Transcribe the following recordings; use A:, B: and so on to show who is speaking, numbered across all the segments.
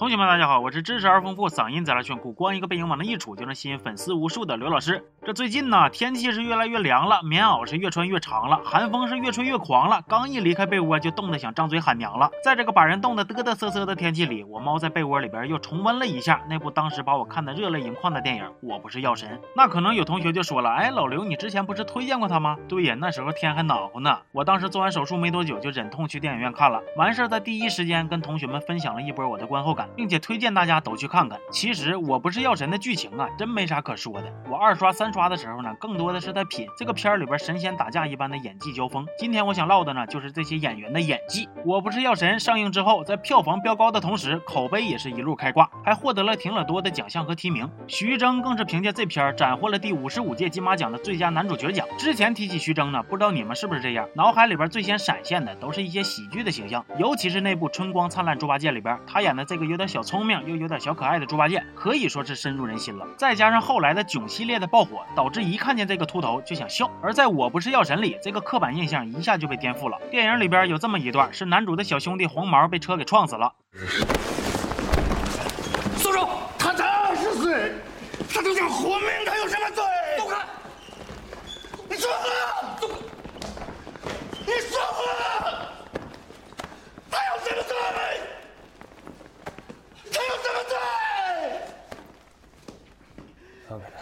A: 同学们，大家好，我是知识而丰富、嗓音贼拉炫酷、光一个背影往那一杵就能吸引粉丝无数的刘老师。这最近呢，天气是越来越凉了，棉袄是越穿越长了，寒风是越吹越狂了。刚一离开被窝，就冻得想张嘴喊娘了。在这个把人冻得嘚嘚瑟瑟的天气里，我猫在被窝里边又重温了一下那部当时把我看得热泪盈眶的电影《我不是药神》。那可能有同学就说了，哎，老刘，你之前不是推荐过他吗？对呀，那时候天还暖和呢。我当时做完手术没多久，就忍痛去电影院看了，完事儿在第一时间跟同学们分享了一波我的观后感，并且推荐大家都去看看。其实我不是药神的剧情啊，真没啥可说的。我二刷三刷的时候呢，更多的是在品这个片儿里边神仙打架一般的演技交锋。今天我想唠的呢，就是这些演员的演技。我不是药神上映之后，在票房飙高的同时，口碑也是一路开挂，还获得了挺了多的奖项和提名。徐峥更是凭借这片儿斩获了第五十五届金马奖的最佳男主角奖。之前提起徐峥呢，不知道你们是不是这样，脑海里边最先闪现的都是一些喜剧的形象，尤其是那部《春光灿烂猪八戒》里边，他演的这个有点小聪明又有点小可爱的猪八戒，可以说是深入人心了。再加上后来的囧系列的爆火，导致一看见这个秃头就想笑。而在我不是药神里，这个刻板印象一下就被颠覆了。电影里边有这么一段，是男主的小兄弟黄毛被车给撞死了。
B: 松手！他才二十岁，他就想活命，他有什么罪？走开！你说话！走！你说话！他有什么罪？他有什么罪？
C: 放开他！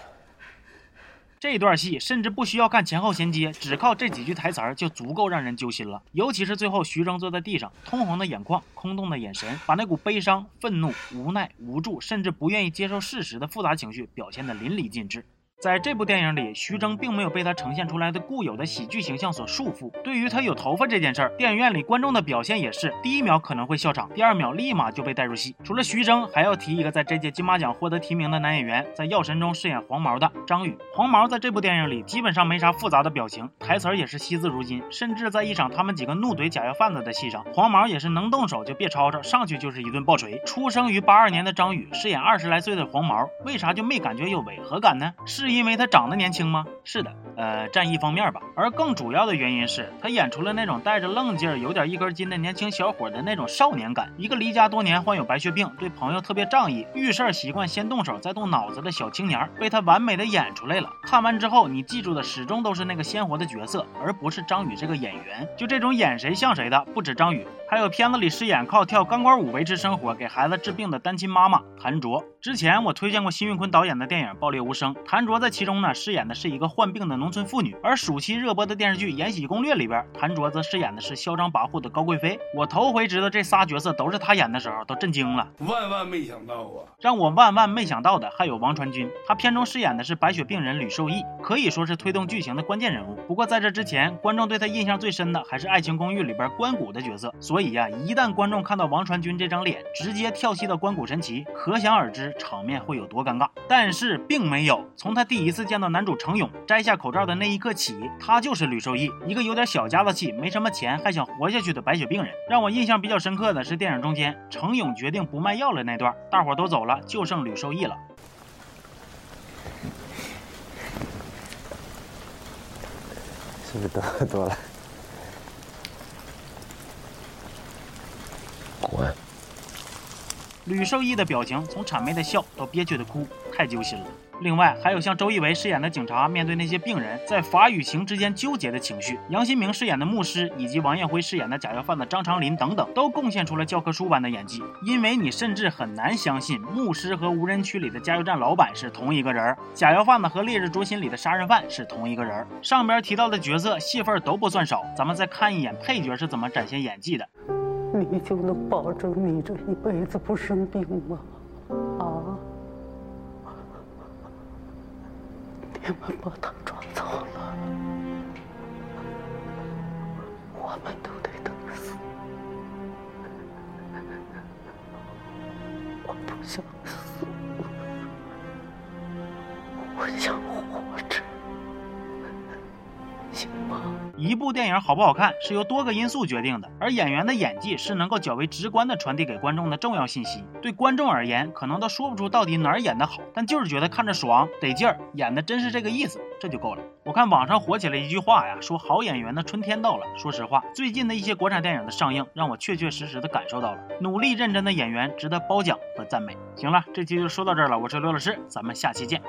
A: 这段戏甚至不需要看前后衔接，只靠这几句台词儿就足够让人揪心了。尤其是最后，徐峥坐在地上，通红的眼眶，空洞的眼神，把那股悲伤、愤怒、无奈、无助，甚至不愿意接受事实的复杂情绪表现得淋漓尽致。在这部电影里，徐峥并没有被他呈现出来的固有的喜剧形象所束缚。对于他有头发这件事儿，电影院里观众的表现也是：第一秒可能会笑场，第二秒立马就被带入戏。除了徐峥，还要提一个在这届金马奖获得提名的男演员，在《药神》中饰演黄毛的张宇。黄毛在这部电影里基本上没啥复杂的表情，台词儿也是惜字如金。甚至在一场他们几个怒怼假药贩子的戏上，黄毛也是能动手就别吵吵，上去就是一顿暴锤。出生于八二年的张宇饰演二十来岁的黄毛，为啥就没感觉有违和感呢？是是因为他长得年轻吗？是的，呃，占一方面吧。而更主要的原因是他演出了那种带着愣劲儿、有点一根筋的年轻小伙的那种少年感。一个离家多年、患有白血病、对朋友特别仗义、遇事儿习惯先动手再动脑子的小青年，被他完美的演出来了。看完之后，你记住的始终都是那个鲜活的角色，而不是张宇这个演员。就这种演谁像谁的，不止张宇，还有片子里饰演靠跳钢管舞维持生活、给孩子治病的单亲妈妈谭卓。之前我推荐过辛运坤导演的电影《爆裂无声》，谭卓在其中呢饰演的是一个患病的农村妇女，而暑期热播的电视剧《延禧攻略》里边，谭卓则饰演的是嚣张跋扈的高贵妃。我头回知道这仨角色都是他演的时候，都震惊了。
B: 万万没想到啊！
A: 让我万万没想到的还有王传君，他片中饰演的是白血病人吕受益，可以说是推动剧情的关键人物。不过在这之前，观众对他印象最深的还是《爱情公寓》里边关谷的角色。所所以呀，一旦观众看到王传君这张脸，直接跳戏到关谷神奇，可想而知场面会有多尴尬。但是并没有，从他第一次见到男主程勇摘下口罩的那一刻起，他就是吕受益，一个有点小家子气、没什么钱还想活下去的白血病人。让我印象比较深刻的是电影中间程勇决定不卖药了那段，大伙都走了，就剩吕受益了。
C: 是不是得喝多了？滚！
A: 吕受益的表情从谄媚的笑到憋屈的哭，太揪心了。另外，还有像周一围饰演的警察面对那些病人在法与情之间纠结的情绪，杨新明饰演的牧师，以及王艳辉饰演的假药贩子张长林等等，都贡献出了教科书般的演技。因为你甚至很难相信，牧师和无人区里的加油站老板是同一个人，假药贩子和烈日灼心里的杀人犯是同一个人。上边提到的角色戏份都不算少，咱们再看一眼配角是怎么展现演技的。
D: 你就能保证你这一辈子不生病吗？啊！你们把他抓走了，我们都得等死。我不想死，行吗？
A: 一部电影好不好看是由多个因素决定的，而演员的演技是能够较为直观的传递给观众的重要信息。对观众而言，可能都说不出到底哪儿演得好，但就是觉得看着爽、得劲儿，演的真是这个意思，这就够了。我看网上火起来一句话呀，说好演员的春天到了。说实话，最近的一些国产电影的上映，让我确确实实的感受到了努力认真的演员值得褒奖和赞美。行了，这期就说到这儿了，我是刘老师，咱们下期见。